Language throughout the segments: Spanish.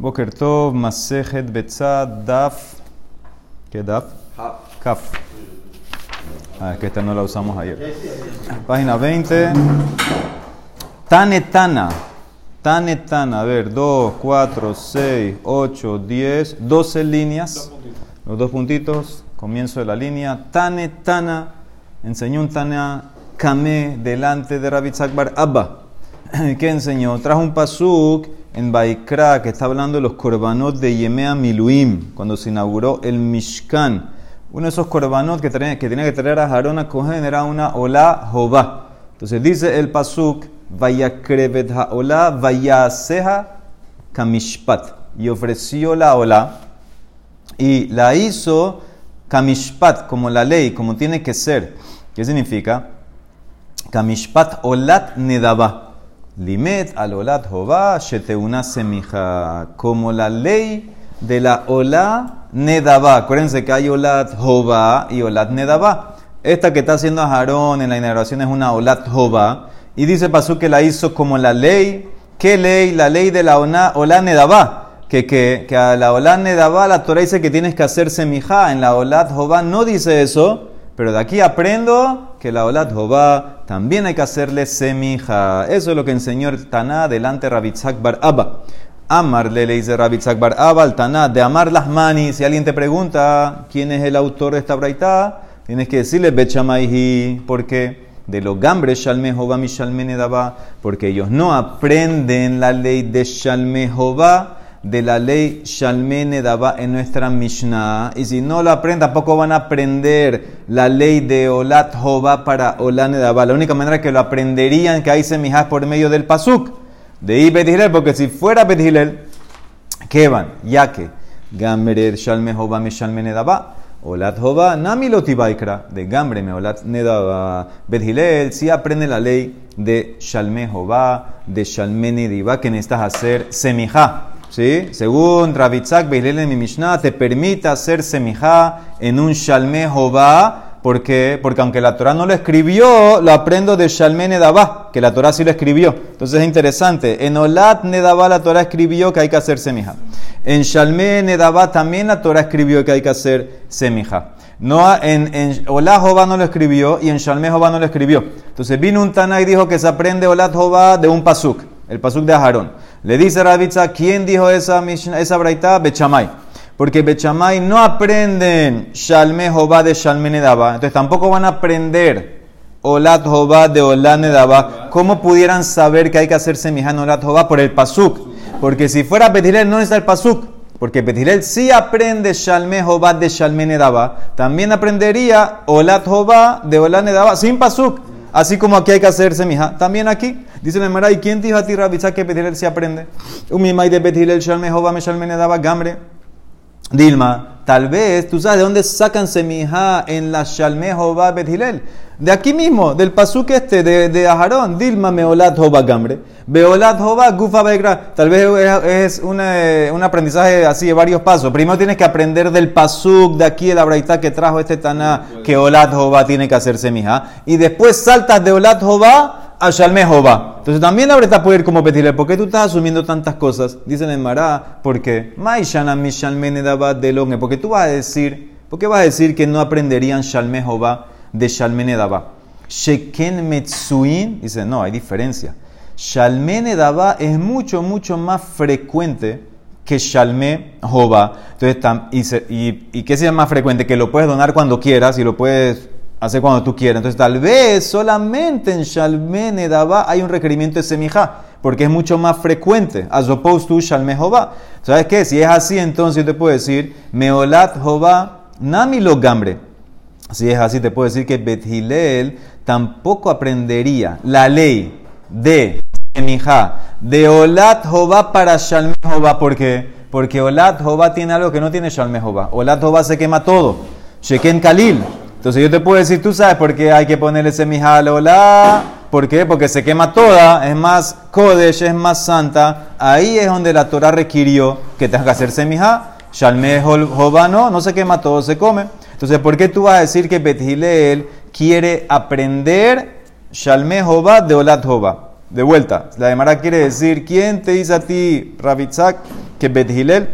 Boker Tov, Masejet Betzad, Daf. ¿Qué Daf? Kaf. Ah, es que esta no la usamos ayer. Página 20. Tanetana. Tanetana. A ver, 2, 4, 6, 8, 10, 12 líneas. Los dos puntitos. Comienzo de la línea. Tanetana. Enseñó un Tana Kame delante de Rabbi Bar Abba. ¿Qué enseñó? Trajo un pasuk en Baikra que está hablando de los korbanot de Yemea Miluim, cuando se inauguró el Mishkan. Uno de esos korbanot que tenía que, traer a Harón a Cohen era una Ola Jobá. Entonces dice el pasuk, Vayakrevet Ola Vayaseha Kamishpat. Y ofreció la Ola y la hizo Kamishpat, como la ley, como tiene que ser. ¿Qué significa? Kamishpat olat nedaba. Limet al olat jova sheteuna semija. Como la ley de la ola nedaba. Acuérdense que hay olat jova y olat nedaba. Esta que está haciendo Aarón en la inauguración es una olat jova. Y dice Pasú que la hizo como la ley. ¿Qué ley? La ley de la ola nedaba. Que, que, que, a la olat nedaba la Torah dice que tienes que hacer semija. En la olat jova no dice eso. Pero de aquí aprendo que la Olat Jobá también hay que hacerle semija. Eso es lo que enseñó el Taná delante de Rabitzak Bar Abba. Amar le dice Rabitzak Bar Abba al Taná de amar las manis. Si alguien te pregunta quién es el autor de esta braita, tienes que decirle Bechamaihi. porque de los gambres Shalme Jobá mi Shalme Nedaba, porque ellos no aprenden la ley de Shalme Jobá de la ley Shalmene Daba en nuestra Mishnah. Y si no lo aprenden, tampoco van a aprender la ley de Olat Jova para Olane Daba. La única manera que lo aprenderían que hay semijas por medio del Pasuk. De Bethilel, porque si fuera Bethilel, ¿qué van? Ya que Gamrer Shalme Jova me Daba. Olat Jova, Nami Lotibaikra, de Gambre me Olat Nedaba. Bethilel, si aprende la ley de Shalme Jova, de Shalmene Diva, que necesitas hacer semijá. ¿Sí? Según Rabitzak Beilel en mi Mishnah, te permite hacer semijá en un Shalme Jobá. ¿Por Porque aunque la Torah no lo escribió, lo aprendo de Shalme Nedabá, que la Torah sí lo escribió. Entonces es interesante. En Olat Nedabá la Torah escribió que hay que hacer semija. En Shalme Nedabá también la Torah escribió que hay que hacer semija. No, en, en Olat Jobá no lo escribió y en Shalme Jobá no lo escribió. Entonces vino un Tana y dijo que se aprende Olat Jobá de un pasuk, el pasuk de Aharón. Le dice Rabitza, ¿quién dijo esa, esa braita? Bechamay. Porque Bechamay no aprenden Shalme Jobá de Shalme Nedaba. Entonces tampoco van a aprender Olat Jobá de Olat Nedaba. ¿Cómo pudieran saber que hay que hacer semiján Olat Jobá? Por el Pasuk. Porque si fuera Betilel no está el Pasuk. Porque Betilel sí aprende Shalme Jobá de Shalme Nedaba. También aprendería Olat Jobá de Olat Nedaba sin Pasuk. Así como aquí hay que hacer semija, también aquí. Dice la ¿y quién dijo a ti, Rabizá, que Betilel se aprende? Un mimay de Betilel, Shalme, Jova, Meshalmene, daba gambre. Dilma, tal vez, tú sabes de dónde sacan semija en la Shalme, Jova, Betilel. De aquí mismo, del pasuk este, de, de Aharón, Dilma Meolat Jova Gambre. Beolat Jova Gufa Begra. Tal vez es eh, un aprendizaje así de varios pasos. Primero tienes que aprender del pasuk de aquí, de la braita que trajo este Taná, que Olat Jova tiene que hacer semija. Y después saltas de Olat Jova a Shalme Jova. Entonces también la braita puede ir como pedirle. ¿Por qué tú estás asumiendo tantas cosas? Dicen en Mará, porque Maishana de Porque tú vas a decir, ¿por qué vas a decir que no aprenderían Shalme Jova? de Shalmene Daba. Sheken Metsuin, dice, no, hay diferencia. Shalmene Daba es mucho, mucho más frecuente que Shalme Jova. Entonces, y, y, qué sea más frecuente? Que lo puedes donar cuando quieras y lo puedes hacer cuando tú quieras. Entonces, tal vez solamente en Shalmene Daba hay un requerimiento de semija, porque es mucho más frecuente, as opposed to Shalme Jova. ¿Sabes qué? Si es así, entonces yo te puedo decir, Meolat Jova, Nami lo gambre. Si es así, te puedo decir que Bethilel tampoco aprendería la ley de Semijá, de Olat Jobá para Shalme Jobá. ¿Por qué? Porque Olat Jobá tiene algo que no tiene Shalme Jobá. Olat Jobá se quema todo. Sheken Kalil. Entonces yo te puedo decir, tú sabes por qué hay que ponerle semijá al Olat. ¿Por qué? Porque se quema toda, es más Kodesh, es más santa. Ahí es donde la Torah requirió que tengas que hacer semijá. Shalme Jobá no, no se quema todo, se come. Entonces, ¿por qué tú vas a decir que Bethilel quiere aprender Shalme Jobá de Olat Jobá? De vuelta, la Gemara quiere decir, ¿quién te dice a ti, Rabitzak, que Bet Hillel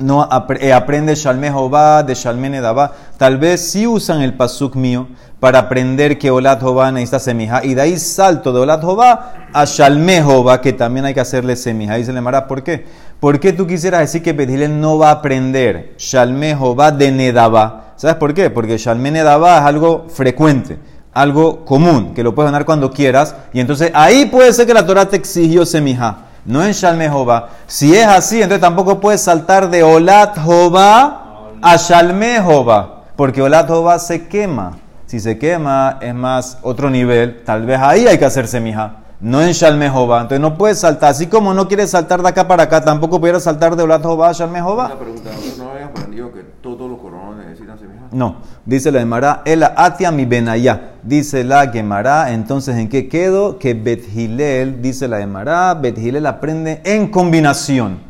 no eh, aprende Shalme Jobá de Shalme Nedabá? Tal vez sí usan el pasuk mío para aprender que Olat Jobá necesita semija. Y de ahí salto de Olat Jobá a Shalme Jobá, que también hay que hacerle semija. Dice Lemara, ¿por qué? ¿Por qué tú quisieras decir que Bethilel no va a aprender Shalme Jobá de Nedabá? ¿Sabes por qué? Porque Shalme Nedabá es algo frecuente, algo común, que lo puedes ganar cuando quieras. Y entonces ahí puede ser que la Torah te exigió semija. No en Shalme Jobá. Si es así, entonces tampoco puedes saltar de Olat Jobá a Shalme Jobá. Porque Olat Jobá se quema. Si se quema, es más otro nivel. Tal vez ahí hay que hacer semija. No en Shalme Entonces no puedes saltar. Así como no quieres saltar de acá para acá, tampoco pudieras saltar de Olat Jobá a Shalme Una pregunta. ¿No habías aprendido que todos los coronas necesitan semija? No. Dice la Gemara, el atia mi benayá. Dice la Gemara, entonces ¿en qué quedo? Que Bethilel, dice la Gemara, Bethilel aprende en combinación.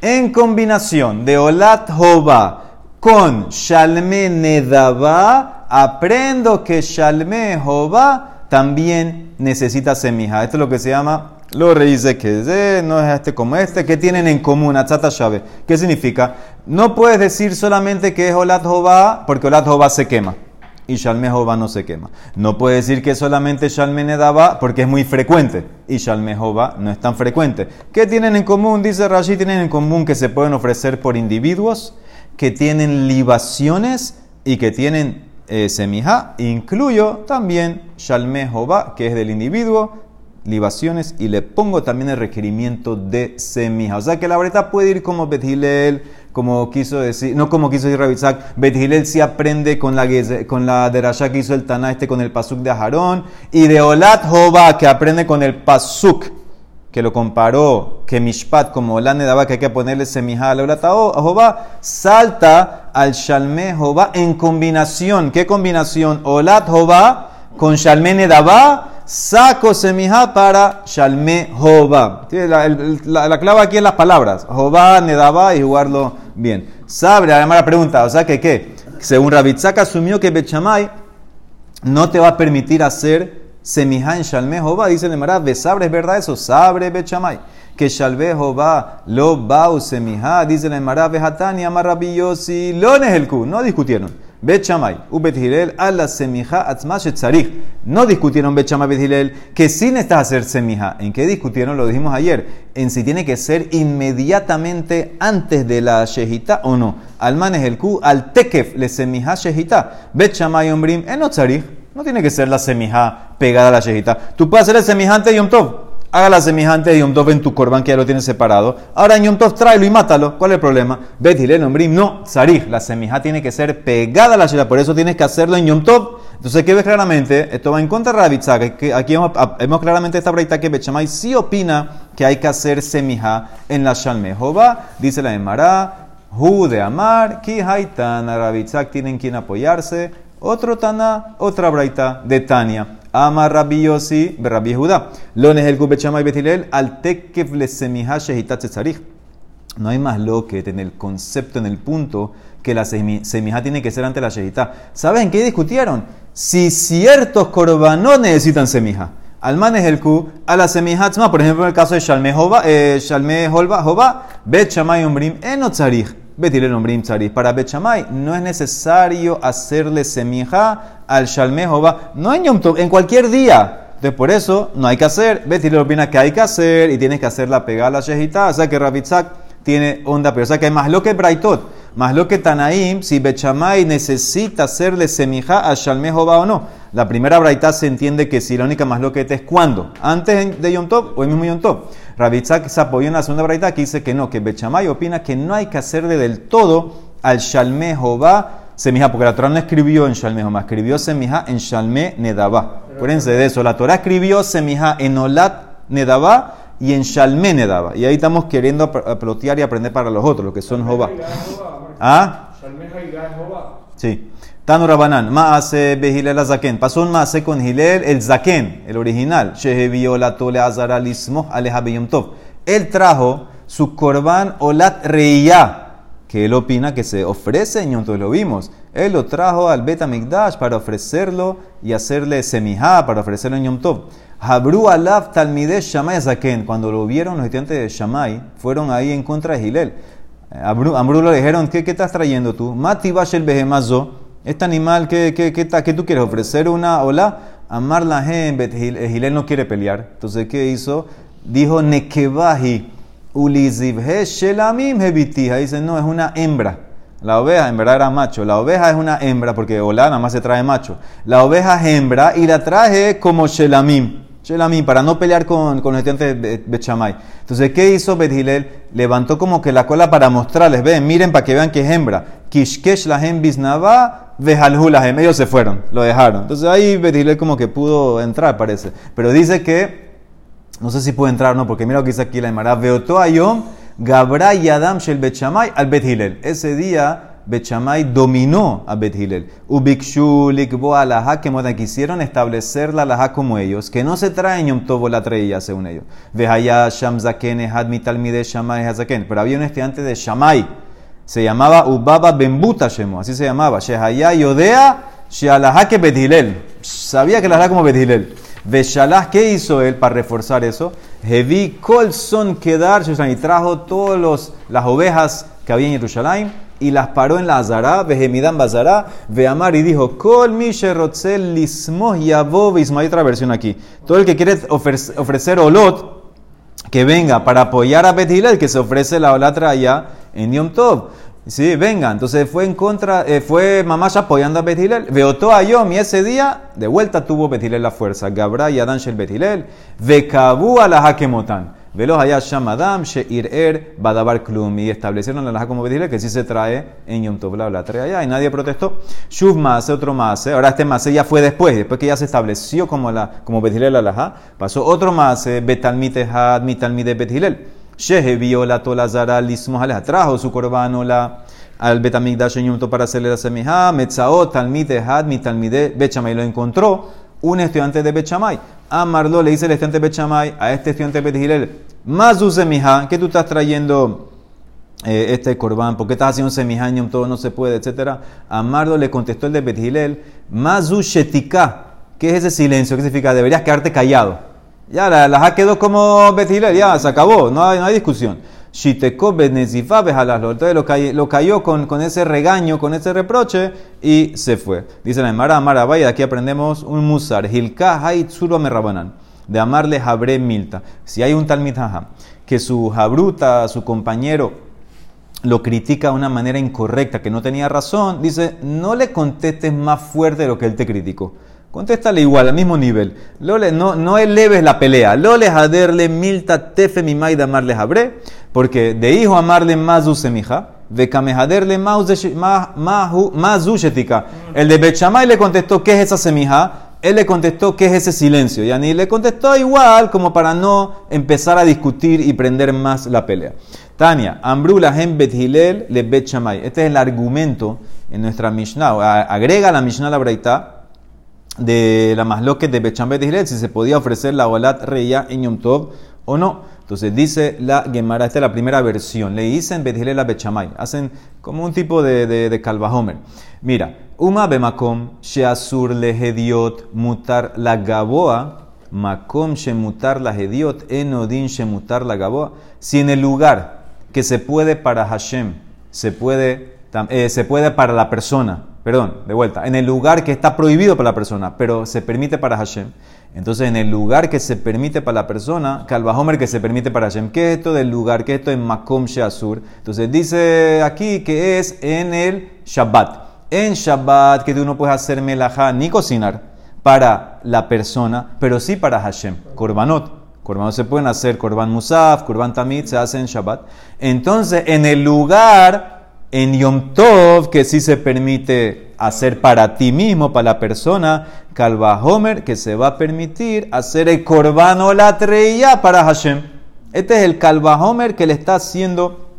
En combinación de Olat Jobá con Shalme Nedabá aprendo que Shalme Jehová también necesita semija. Esto es lo que se llama, lo dice que no es este como este, ¿qué tienen en común? Atzata Shave. ¿Qué significa? No puedes decir solamente que es Olat Jehová, porque Olat Jehová se quema. Y Shalme Jehová no se quema. No puedes decir que solamente Shalme Nedaba porque es muy frecuente. Y Shalme Jehová no es tan frecuente. ¿Qué tienen en común? Dice Rashi, tienen en común que se pueden ofrecer por individuos, que tienen libaciones y que tienen eh, semija, incluyo también Shalme Jova, que es del individuo, libaciones, y le pongo también el requerimiento de semija. O sea que la verdad puede ir como Bethilel, como quiso decir, no como quiso decir Rabitzak, Bethilel sí aprende con la, con la derasha que hizo el Taná este con el pasuk de Aharón, y de Olat Jova, que aprende con el pasuk que lo comparó, que Mishpat, como la daba que hay que ponerle semija al Jehová, salta al Shalme Jehová en combinación. ¿Qué combinación? Olat Jehová con Shalme Nedaba, saco semija para Shalme Jehová. La, la, la, clave aquí en las palabras. Jehová, Nedaba y jugarlo bien. Sabe, además la pregunta, o sea que qué? Según Rabitzak asumió que Bechamay no te va a permitir hacer Semijá en Shalme Jehová, dice el Emara, sabre es verdad eso, sabre bechamay. Que Shalve Jehová lo bau semijá, dice el Emara, Behatani, Amarrabillosi, lo nehelku, no discutieron. Bechamay, ubethilel, ala semijá, atzmashet tzarich. No discutieron Bechamay, Bethilel, que sí necesitas hacer semijá. ¿En qué discutieron? Lo dijimos ayer. En si tiene que ser inmediatamente antes de la shejita o no. Al manes el al tekef, le semijá shejita. Bechamay, ombrim, en tzarich. No tiene que ser la semija pegada a la shejita. Tú puedes hacer el semejante de Yom Tov. Haga la semejante de Yom Tov en tu corban que ya lo tienes separado. Ahora en Yom Tov tráelo y mátalo. ¿Cuál es el problema? Bet el Ombrim. No, Sarij. La semija tiene que ser pegada a la shejita. Por eso tienes que hacerlo en Yom Tov. Entonces, ¿qué ves claramente? Esto va en contra de Rabitzak. Aquí vemos, claramente esta breita que Bechamay sí opina que hay que hacer semija en la Shalme. Dice la Emara, Hu de Amar, Ki Haitan, Rabitzak tienen quien apoyarse. Otro Tana, otra Braita de Tania. Ama Rabbi Yossi, Rabbi Judá. Lones el Gubechama y Betilel, al tekef le No hay más lo que en el concepto, en el punto, que la semija tiene que ser ante la shehita. ¿Saben qué discutieron? Si ciertos corbanos necesitan semija. Al manes el a la semihatzma, por ejemplo, en el caso de Shalme Jova, eh, Shalme Jova, Bet Shamay. Betir nombrim Para Bechamay no es necesario hacerle semija al Shalme no en Yom en cualquier día. Entonces, por eso no hay que hacer. Betir opina que hay que hacer y tienes que hacerla pegar a la shejita. O sea que Rabitzak tiene onda, pero o sea que hay más lo que Braitot, más lo que Tanaim, si Bechamay necesita hacerle semija al Shalme o no. La primera Braita se entiende que si la única más lo que es cuando, antes de Yom Tov o el mismo Yom Tov. Rabitzak se apoyó en la segunda braita que dice que no, que Bechamay opina que no hay que hacerle del todo al Shalme Jobá semija, porque la Torah no escribió en Shalme Jobá, escribió semija en Shalme Nedabá. Acuérdense de eso, la Torah escribió semija en Olat Nedabá y en Shalme Nedabá. Y ahí estamos queriendo plotear y aprender para los otros, los que son Jobá. ¿Ah? Sí. Tanu Rabanan, Maase Behilel Azaken. Pasó un Maase con Hilel, el Zaken, el original. Shehevió la tole azara lismo aleja Tov. Él trajo su korban olat reya, que él opina que se ofrece en Yom Tov, lo vimos. Él lo trajo al Bet para ofrecerlo y hacerle semijá, para ofrecerlo en Yom Tov. Habru alaf talmide Shamay Zaken. Cuando lo vieron los estudiantes de Shamay, fueron ahí en contra de Gilel. Ambru le dijeron, ¿qué, ¿qué estás trayendo tú? Mati el behemazo. Este animal, ¿qué, qué, qué, qué tú quieres? ¿Ofrecer una hola? Amar la gente, Gilel no quiere pelear. Entonces, ¿qué hizo? Dijo, Nekebahi, ulizibhe shelamim hebitija. Dice, no, es una hembra. La oveja en verdad era macho. La oveja es una hembra porque hola nada más se trae macho. La oveja es hembra y la traje como shelamim. Shelamim, para no pelear con, con los estudiantes de Bechamay. Entonces, ¿qué hizo Bethilel? Levantó como que la cola para mostrarles. Ven, miren para que vean que es hembra. Kishkesh la bisnava Vejalhu lahem. Ellos se fueron, lo dejaron. Entonces ahí Betilel como que pudo entrar, parece. Pero dice que, no sé si puede entrar o no, porque mira lo que dice aquí la Emara. Veotó ayom Gabra y Adam shel Bechamay al Bethilel. Ese día Bechamay dominó a Bethilel. Ubikshu likbo alaha que quisieron establecer la alaha como ellos, que no se traen Yom Tobo la traía según ellos. Vehaya Sham Zaken Ehad Mitalmide Shamay Hazaken. Pero había un estudiante de Shamay se llamaba Ubaba Bembuta Shemo, así se llamaba. Shehaya Yodea Shealaha que Bethilel. Sabía que la hará como Bethilel. Veshalah, ¿qué hizo él para reforzar eso? Hevi Colson Kedar y trajo todas las ovejas que había en Jerusalén y las paró en la Azara, Vehemidam Bazara, Veamar y dijo, Kol mi Sherotzel Lismoh Yavov Hay otra versión aquí. Todo el que quiere ofrecer olot, que venga para apoyar a Bethilel, que se ofrece la olatra allá en Yom Tov. Sí, venga. Entonces fue en contra, eh, fue Mamash apoyando a Betilel. Veotó a Yom y ese día de vuelta tuvo Betilel la fuerza. Gabra y Adán Shel Betilel. Vekabu a la Hakemotan. Velos allá Shamadam, Sheir Er, Badabar Klum. Y establecieron la como Betilel que sí se trae en Yom Tov. La trae allá y nadie protestó. Shuv Mase, otro Mase. Ahora este Mase ya fue después, después que ya se estableció como, la, como Betilel la Laja. Pasó otro Mase, Betalmite Had, Mitalmite Betilel. Shehe vio la tolazara lismojalea. Trajo su corbanola al Betamigdash en para hacerle la semija. Metzaot, talmide had, mi talmide Bechamay. Lo encontró un estudiante de Bechamay. Amarlo le dice el estudiante Bechamay a este estudiante Betihilel. Mazu semija, ¿qué tú estás trayendo? Eh, este corbán, ¿por qué estás haciendo semijaño? Todo no se puede, etcétera. Amarlo le contestó el de Betihilel. Mazu shetika, ¿qué es ese silencio? ¿Qué significa? Deberías quedarte callado. Ya la, la quedó como Bethilel, ya se acabó, no hay discusión. Entonces lo cayó, lo cayó con, ese regaño, con ese reproche y se fue. Dice la Emara Amara Vaya, aquí aprendemos un musar. Hilka Haitzuru Merrabanan. De amarle Jabre Milta. Si hay un tal mitaja que su jabruta, su compañero, lo critica de una manera incorrecta, que no tenía razón, dice, no le contestes más fuerte de lo que él te criticó. Contéstale igual, al mismo nivel. Lole, no, no eleves la pelea. Lole haderle milta tefe mi maida amarle habre, porque de hijo amarle más semija, de kamehaderle más. El de Bechamay le contestó, ¿qué es esa semija? Él le contestó, ¿qué es ese silencio? Y ni le contestó igual, como para no empezar a discutir y prender más la pelea. Tania, Ambrula hem bethilel le Bechamay. Este es el argumento en nuestra Mishnah. Agrega la Mishnah la Braita de la masloque de Bechambet de si se podía ofrecer la Olat Reya en Yom o no. Entonces dice la Gemara, esta es la primera versión. Le dicen Bethilel la Bechamay. Hacen como un tipo de, de, de calvajomer. Mira, Uma bemakom sheasur lehediot mutar la gaboa. Makom shemutar la hediot enodin shemutar la gaboa. Si en el lugar que se puede para Hashem, se puede, eh, se puede para la persona, perdón, de vuelta, en el lugar que está prohibido para la persona, pero se permite para Hashem. Entonces, en el lugar que se permite para la persona, Calvajomer que se permite para Hashem. ¿Qué es esto del lugar? ¿Qué es esto en Makom Sheasur? Entonces, dice aquí que es en el Shabbat. En Shabbat, que tú no puedes hacer melajá ni cocinar para la persona, pero sí para Hashem. Korbanot. Korbanot se pueden hacer, Korban Musaf, Korban Tamid, se hace en Shabbat. Entonces, en el lugar en Yom Tov, que sí se permite hacer para ti mismo, para la persona, Kalva Homer, que se va a permitir hacer el Korban o la treya para Hashem. Este es el Kalva Homer que le está haciendo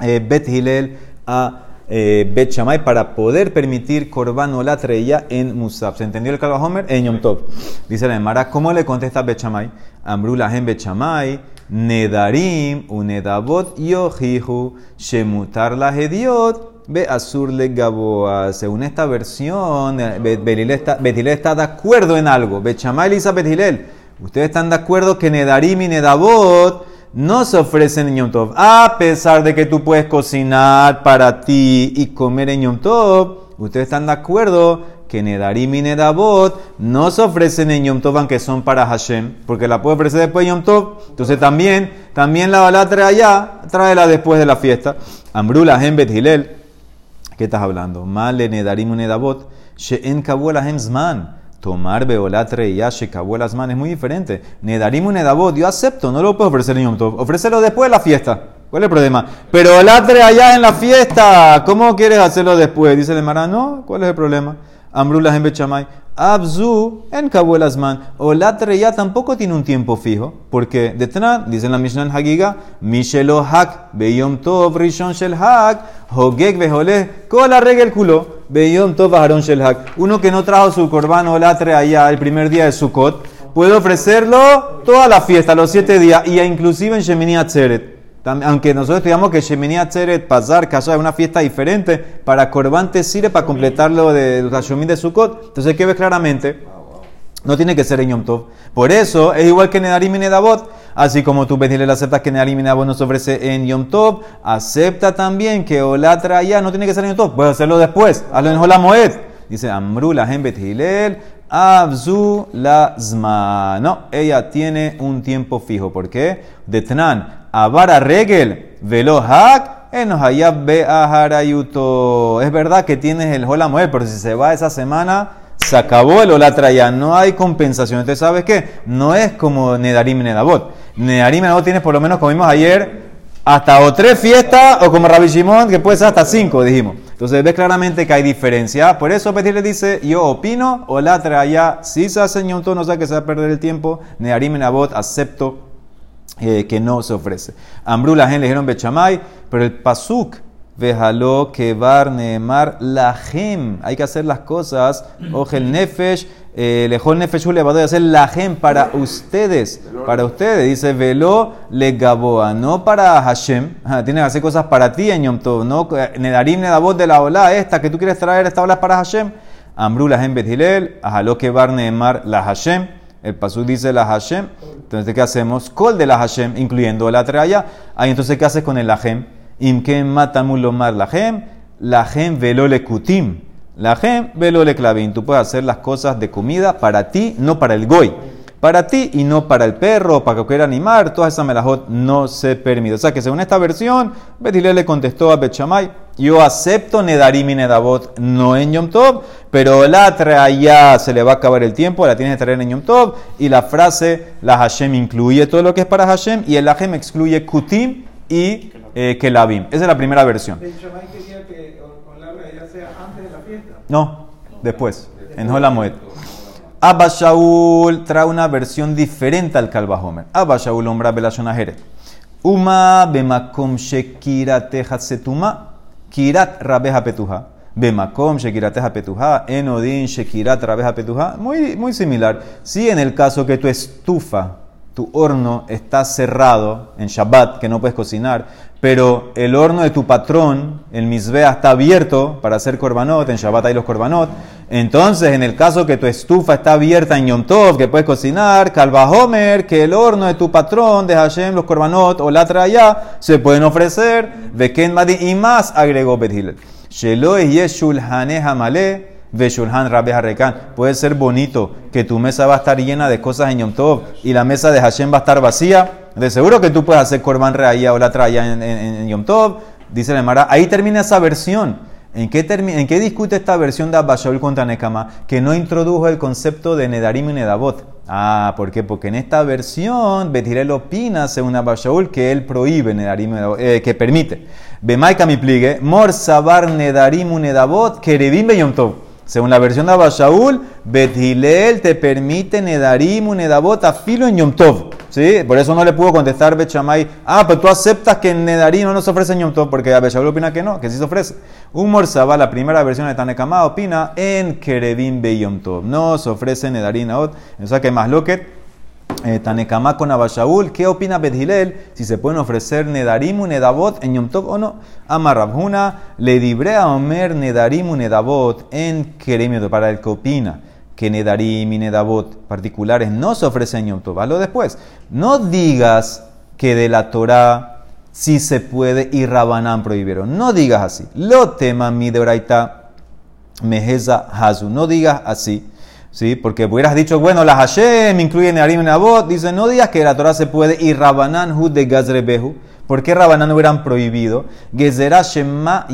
eh, Bet Hillel a eh, Bet Shammai para poder permitir Korban o la treya en Musab. ¿Se entendió el Kalva Homer? En Yom Tov. Dice la Emara, ¿cómo le contesta Bet Shammai? Ambrula en Bet Shammai. Nedarim, unedabot yohihu, shemutar la hediot, ve azur le gaboa. Según esta versión, Betilel está, está, de acuerdo en algo. Bechamay Lisa Betilel. Ustedes están de acuerdo que Nedarim y Nedabot no se ofrecen en Yom Tov. A pesar de que tú puedes cocinar para ti y comer en Yom Tov, ustedes están de acuerdo que Nedarim y Nedabot no se ofrecen en Yom Tov aunque son para Hashem, porque la puede ofrecer después de Yom Tov. Entonces también, también la balá trae allá, tráela después de la fiesta. Ambrula Bet Hilel, ¿qué estás hablando? Male Nedarim y Nedabot, She'en Kabuela Zman. Tomar beolatre y yashe Zman es muy diferente. Nedarim y Nedabot, yo acepto, no lo puedo ofrecer en Yom Tov. Ofrécelo después de la fiesta. ¿Cuál es el problema? Pero olatre allá en la fiesta, ¿cómo quieres hacerlo después? Dice el Mara, no, ¿cuál es el problema? Amrullah en Bechamay. Abzu en Kabuelasman. O la ya tampoco tiene un tiempo fijo. Porque detrás, dice la Mishnah Hagiga, Mishelo Hak, Beyom Tov, Rishon Shel Hak, Hogek Behole, Kola Regel Kulo, Beyom Tov, Aharon Shel Hak. Uno que no trajo su corbano o latre allá el primer día de Sukkot, puede ofrecerlo toda la fiesta, los siete días, y inclusive en Shemini Atzeret aunque nosotros estudiamos que Shemini Atzeret, Pazar, Kasha es una fiesta diferente, para Corban te sirve para completarlo de los de Sukkot. Entonces, ¿qué ves claramente? No tiene que ser en Yom Tov. Por eso, es igual que Nedarim y Nedabot. Así como tú, le aceptas que Nedarim y Nedabot nos ofrece en Yom Tov, acepta también que Olatra ya no tiene que ser en Yom Tov. Puedes hacerlo después. Hazlo en Moed. Dice Amru la Bet Hilel, Abzu la Zma. No, ella tiene un tiempo fijo. ¿Por qué? De Tnan Avara regel, velo hak, Es verdad que tienes el Holamoel, pero si se va esa semana, se acabó el Olatra ya, no hay compensación. Entonces, ¿sabes qué? No es como Nedarim Nedabot. Nedarim Nedabot tienes por lo menos, como vimos ayer, hasta o tres fiestas, o como Rabbi Shimon, que puede ser hasta cinco, dijimos. Entonces ves claramente que hay diferencia. Por eso Petir le dice, yo opino, Olatra ya, si se hace no sé que se va a perder el tiempo. Nedarim Nedabot, acepto eh, que no se ofrece. Ambrú la gente le dijeron Bechamay, pero el pasuk Vejaló que bar neemar la gem. Hay que hacer las cosas. Ojel nefesh, eh, lejol nefesh le va a hacer la gem para ustedes. Para ustedes. Dice velo le gaboa. No para Hashem. Tienes que hacer cosas para ti en Yom Tov. No nedarim nedabot de la ola esta que tú quieres traer. Esta ola para Hashem. Ambrú la gem bethilel. Ajaló que bar neemar la Hashem. El pasú dice la Hashem. Entonces, ¿qué hacemos? Col de la Hashem, incluyendo la traya. Ahí entonces, ¿qué haces con el Lahem? Imkem matamulomar Lahem. Lahem velole kutim. Lahem velole clavin. Tú puedes hacer las cosas de comida para ti, no para el goy para ti y no para el perro, para cualquier animal, todas esas melajot no se permite. O sea que según esta versión, Betilel le contestó a Bechamay, yo acepto Nedarim y Nedabot no en Yom Tov, pero la ya se le va a acabar el tiempo, la tienes que traer en Yom Tov, y la frase, la Hashem incluye todo lo que es para Hashem, y el Hashem excluye Kutim y eh, Kelabim. Esa es la primera versión. ¿Bechamay quería que la sea antes de la fiesta? No, después, en Holamoed. Abba Shaul trae una versión diferente al Kalbahomer. Abba Shaul ombra belashonajere. Uma bemakom shekirateja setuma, kirat rabeja petuja. Bemakom shekirateja petuja, enodin shekirat rabeja petuja. Muy, muy similar. Si en el caso que tu estufa, tu horno está cerrado en Shabbat, que no puedes cocinar, pero el horno de tu patrón, el misbea, está abierto para hacer korbanot, en Shabbat hay los korbanot, entonces en el caso que tu estufa está abierta en Yom Tov, que puedes cocinar, Homer, que el horno de tu patrón de Hashem, los korbanot o la traya, se pueden ofrecer, Beken Madi y más, agregó Bethilel. Shelo Yeshul Hamale, Veshulhan Rabbe Harrekan. Puede ser bonito que tu mesa va a estar llena de cosas en Yom Tov y la mesa de Hashem va a estar vacía. De seguro que tú puedes hacer Korban Reaya o la Traya en, en, Yom Tov. Dice la Mara, ahí termina esa versión. ¿En qué, ¿En qué, discute esta versión de Abba contra Nekama? Que no introdujo el concepto de Nedarim y Nedabot. Ah, ¿por qué? Porque en esta versión Betirel opina, según Abba que él prohíbe Nedarim eh, que permite. Bemaika mi pligue, Mor Sabar Nedarim Nedabot, Kerebim Yom Tov. Según la versión de Abba Shaul, Bethilel te permite Nedarim, Nedabot, filo en Yom Tov. ¿Sí? Por eso no le pudo contestar Bet ah, pero tú aceptas que en Nedarim no nos ofrece en Yom Tov, porque Abba Shaul opina que no, que sí se ofrece. Un Morsaba, la primera versión de Tanekama, opina en Kerebim Be Yom Tov. No se ofrece Nedarim Naot. O sea que más lo que eh, Tanekama con Abashaul, ¿qué opina Bedhilel? Si se pueden ofrecer Nedarim Nedabot en Yom Tov o no. Amarrabhuna le dibre a Omer Nedarim Nedabot en Keremio, para el que opina que Nedarim y Nedabot particulares no se ofrecen Yom Tov. Después. No digas que de la Torah sí se puede y Rabanán prohibieron. No digas así. Lo tema mi de mejeza hazu. No digas así. ¿Sí? Porque hubieras dicho, bueno, las Hashem incluyen Nedarim y Nedabot. Dice, no digas que la Torah se puede y Rabanán hud de Gazrebehu. ¿Por qué Rabanán hubieran prohibido? Gezerah Shema.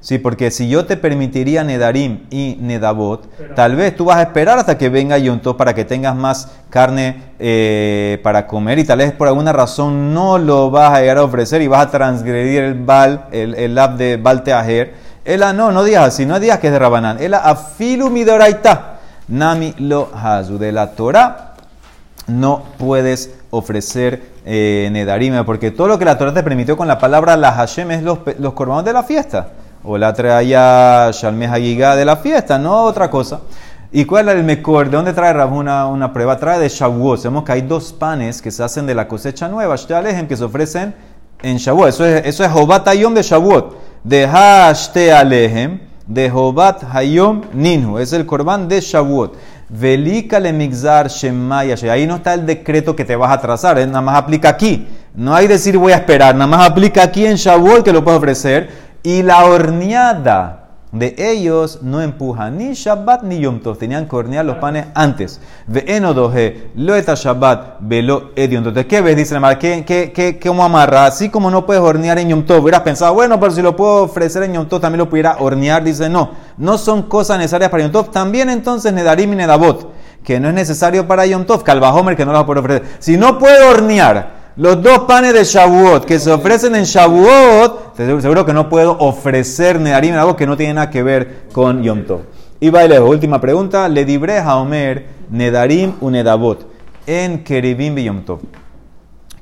Sí, porque si yo te permitiría Nedarim y Nedabot, tal vez tú vas a esperar hasta que venga Yom para que tengas más carne eh, para comer y tal vez por alguna razón no lo vas a llegar a ofrecer y vas a transgredir el Bal, el, el lab de Balteajer. Ela no, no digas así, no digas que es de Rabanán. Ela afilu midoraita. Nami lo hazu. De la Torah no puedes ofrecer eh, Nedarim, porque todo lo que la Torah te permitió con la palabra la Hashem es los, los corbanos de la fiesta o la traía Shalmeh Hagiga de la fiesta, no otra cosa. ¿Y cuál es el mejor? ¿De dónde trae Rav una, prueba? Trae de Shavuot. Sabemos que hay dos panes que se hacen de la cosecha nueva, Shtalejem, que se ofrecen en Shavuot. Eso es, eso es de Shavuot. De Hashte Alejem, de Jobat Hayom Ninhu. Es el corbán de Shavuot. Velika le Shemaya. Ahí no está el decreto que te vas a trazar. Nada más aplica aquí. No hay decir voy a esperar. Nada más aplica aquí en Shavuot que lo puedes ofrecer y la horneada de ellos no empuja ni Shabbat ni Yom Tov. Tenían que hornear los panes antes. Ve enodoje, lo eta Shabbat, velo edion. Entonces, ¿qué ves? Dice la ¿qué, qué, qué, cómo amarra? Así como no puedes hornear en Yom Tov. Hubieras pensado, bueno, pero si lo puedo ofrecer en Yom Tov, también lo pudiera hornear. Dice, no, no son cosas necesarias para Yom Tov. También entonces Nedarim y Nedabot, que no es necesario para Yom Tov. Calvajomer, que no lo puedo ofrecer. Si no puedo hornear, los dos panes de Shavuot que se ofrecen en Shavuot, seguro que no puedo ofrecer Nedarim algo que no tiene nada que ver con Yom Tov. Y baile, última pregunta. Le dibre a Omer Nedarim u Nedabot en Keribim Yom Tov.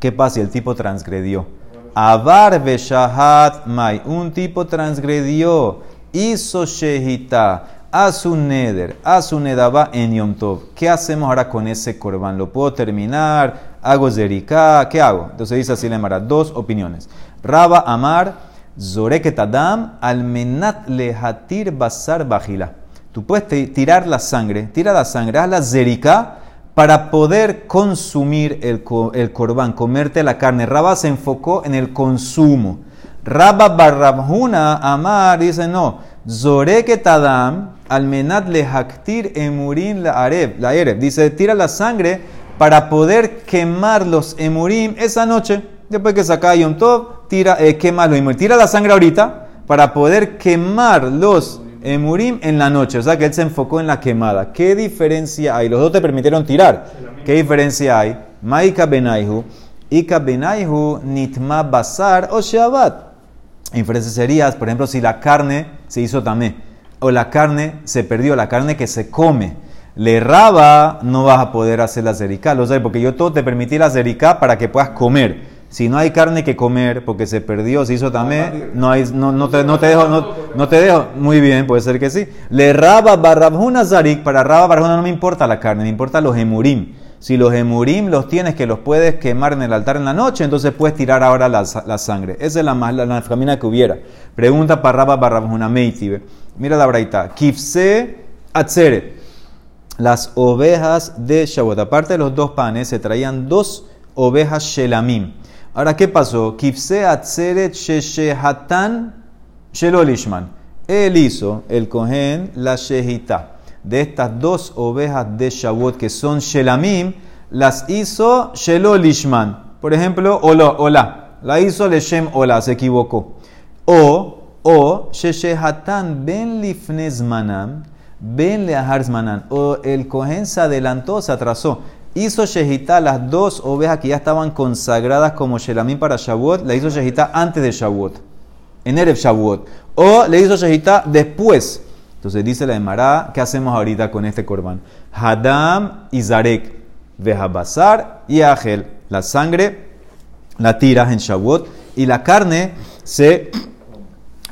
¿Qué pasa si el tipo transgredió? Avar Beshahat Mai. Un tipo transgredió. Hizo Shehita a su neder, a su nedaba en Yom Tov. ¿Qué hacemos ahora con ese corbán? ¿Lo puedo terminar? hago zerika, ¿qué hago? Entonces dice así dos opiniones. Raba Amar, Zoreket Adam, Almenat Lehatir Basar Bajila. Tú puedes tirar la sangre, tira la sangre, haz la zerika para poder consumir el, el corbán, comerte la carne. Raba se enfocó en el consumo. Raba Barrabhuna Amar dice no, Zoreket Adam, Almenat Lehaktir Emurin la Areb, la Ereb. Dice, tira la sangre para poder quemar los emurim esa noche. Después que saca Yom Tov, tira, eh, quema los emurim. Tira la sangre ahorita para poder quemar los emurim en la noche. O sea que él se enfocó en la quemada. ¿Qué diferencia hay? Los dos te permitieron tirar. ¿Qué diferencia hay? Maika benaihu, Ika benaihu, nitma basar o sheabat. Inferencia sería, por ejemplo, si la carne se hizo tamé o la carne se perdió, la carne que se come le raba, no vas a poder hacer la zericá. Lo sabes, porque yo todo te permití la zericá para que puedas comer. Si no hay carne que comer, porque se perdió, se hizo también, no, hay, no, no, te, no te dejo, no, no, te dejo. Muy bien, puede ser que sí. Le raba barrabjuna zarik, para raba barrabjuna no me importa la carne, me importa los emurim. Si los emurim los tienes que los puedes quemar en el altar en la noche, entonces puedes tirar ahora la, la sangre. Esa es la más la, la que hubiera. Pregunta para raba barrabjuna meitibe. Mira la braita. Kifse atzeret las ovejas de Shavuot. Aparte de los dos panes, se traían dos ovejas Shelamim. Ahora, ¿qué pasó? Él hizo, el cohen, la shehita. De estas dos ovejas de Shavuot que son Shelamim, las hizo Shelolishman. Por ejemplo, Ola, Ola. La hizo Leshem Ola, se equivocó. O, o, Sheshehatan ben lifnezmanam Ben Leaharzmanan, o el cohen se adelantó, se atrasó. Hizo Shehita las dos ovejas que ya estaban consagradas como Shelamim para Shavuot, le hizo Shehita antes de Shavuot, en Erev Shavuot. O le hizo Shehita después. Entonces dice la Emara, ¿qué hacemos ahorita con este corbán? Hadam y Zarek, Vehabazar y Agel. La sangre la tiras en Shavuot y la carne se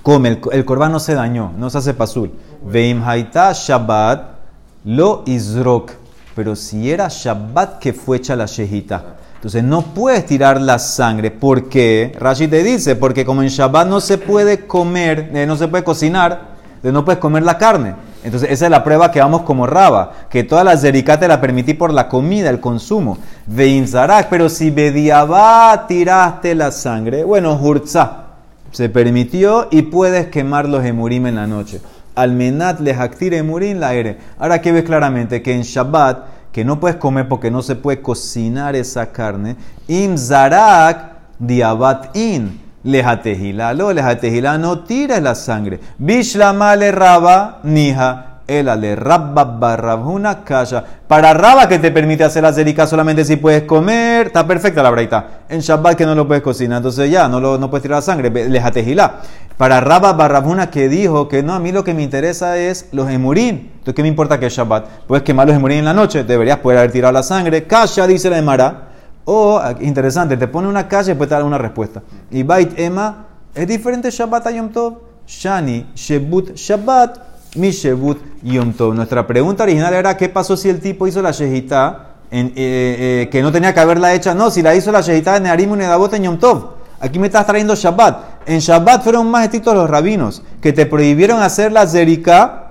come. El, el no se dañó, no se hace pasul. Veim haita Shabbat lo izrok. Pero si era Shabbat que fue hecha la shejita. Entonces no puedes tirar la sangre. ¿Por qué? Rashi te dice, porque como en Shabbat no se puede comer, eh, no se puede cocinar, no puedes comer la carne. Entonces, esa es la prueba que vamos como raba, que todas las zericá la permití por la comida, el consumo. Veinzarak, pero si bediabá tiraste la sangre, bueno, hurza, se permitió y puedes quemar los emurim en la noche. Almenat les actire emurim la ere. Ahora que ves claramente que en Shabbat, que no puedes comer porque no se puede cocinar esa carne, imzarak diabat in lejatejila. Lo lejatejila no tira la sangre. Bishlama le raba nija. El ale rabba barrabuna kaya. Para raba que te permite hacer la zerika solamente si puedes comer, está perfecta la braita. En Shabbat que no lo puedes cocinar, entonces ya no, lo, no puedes tirar la sangre. Lejatejila. Para raba barrabuna que dijo que no, a mí lo que me interesa es los emurín. Entonces, ¿qué me importa que es Shabbat? Puedes quemar los emurín en la noche, deberías poder haber tirado la sangre. Kaya dice la Emara. O, interesante, te pone una calle y puede dar una respuesta. Y Bait Emma es diferente Shabbat a Yom Tov. Shani, Shebut Shabbat, mi Shebut Yom Tov. Nuestra pregunta original era: ¿qué pasó si el tipo hizo la Shehita en, eh, eh, que no tenía que haberla hecha? No, si la hizo la Shehita en Nearim y Nedabot en Yom Tov. Aquí me estás trayendo Shabbat. En Shabbat fueron más estrictos los rabinos que te prohibieron hacer la Zerika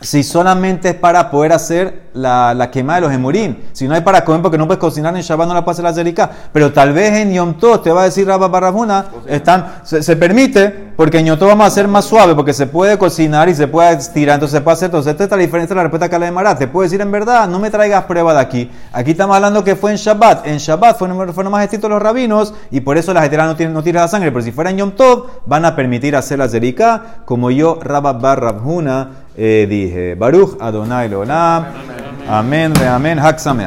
si solamente es para poder hacer la, la quema de los emurín. Si no hay para comer porque no puedes cocinar en Shabbat, no la puedes hacer la zerika. Pero tal vez en Yom Tov, te va a decir Rabba Barrabuna, están, se, permite, porque Yom Tov vamos a hacer más suave, porque se puede cocinar y se puede estirar, entonces se puede hacer. Entonces, esta es la diferencia de la respuesta que le demará. Te puedo decir en verdad, no me traigas prueba de aquí. Aquí estamos hablando que fue en Shabbat. En Shabbat fueron, fueron más estrictos los rabinos y por eso las heteras no tienen, no tiran la sangre. Pero si fuera en Yom Tov, van a permitir hacer la zerika, como yo, Rabba Barrabuna, eh, dije. Baruch Adonai Lolam. Amén, amén, Haxamea.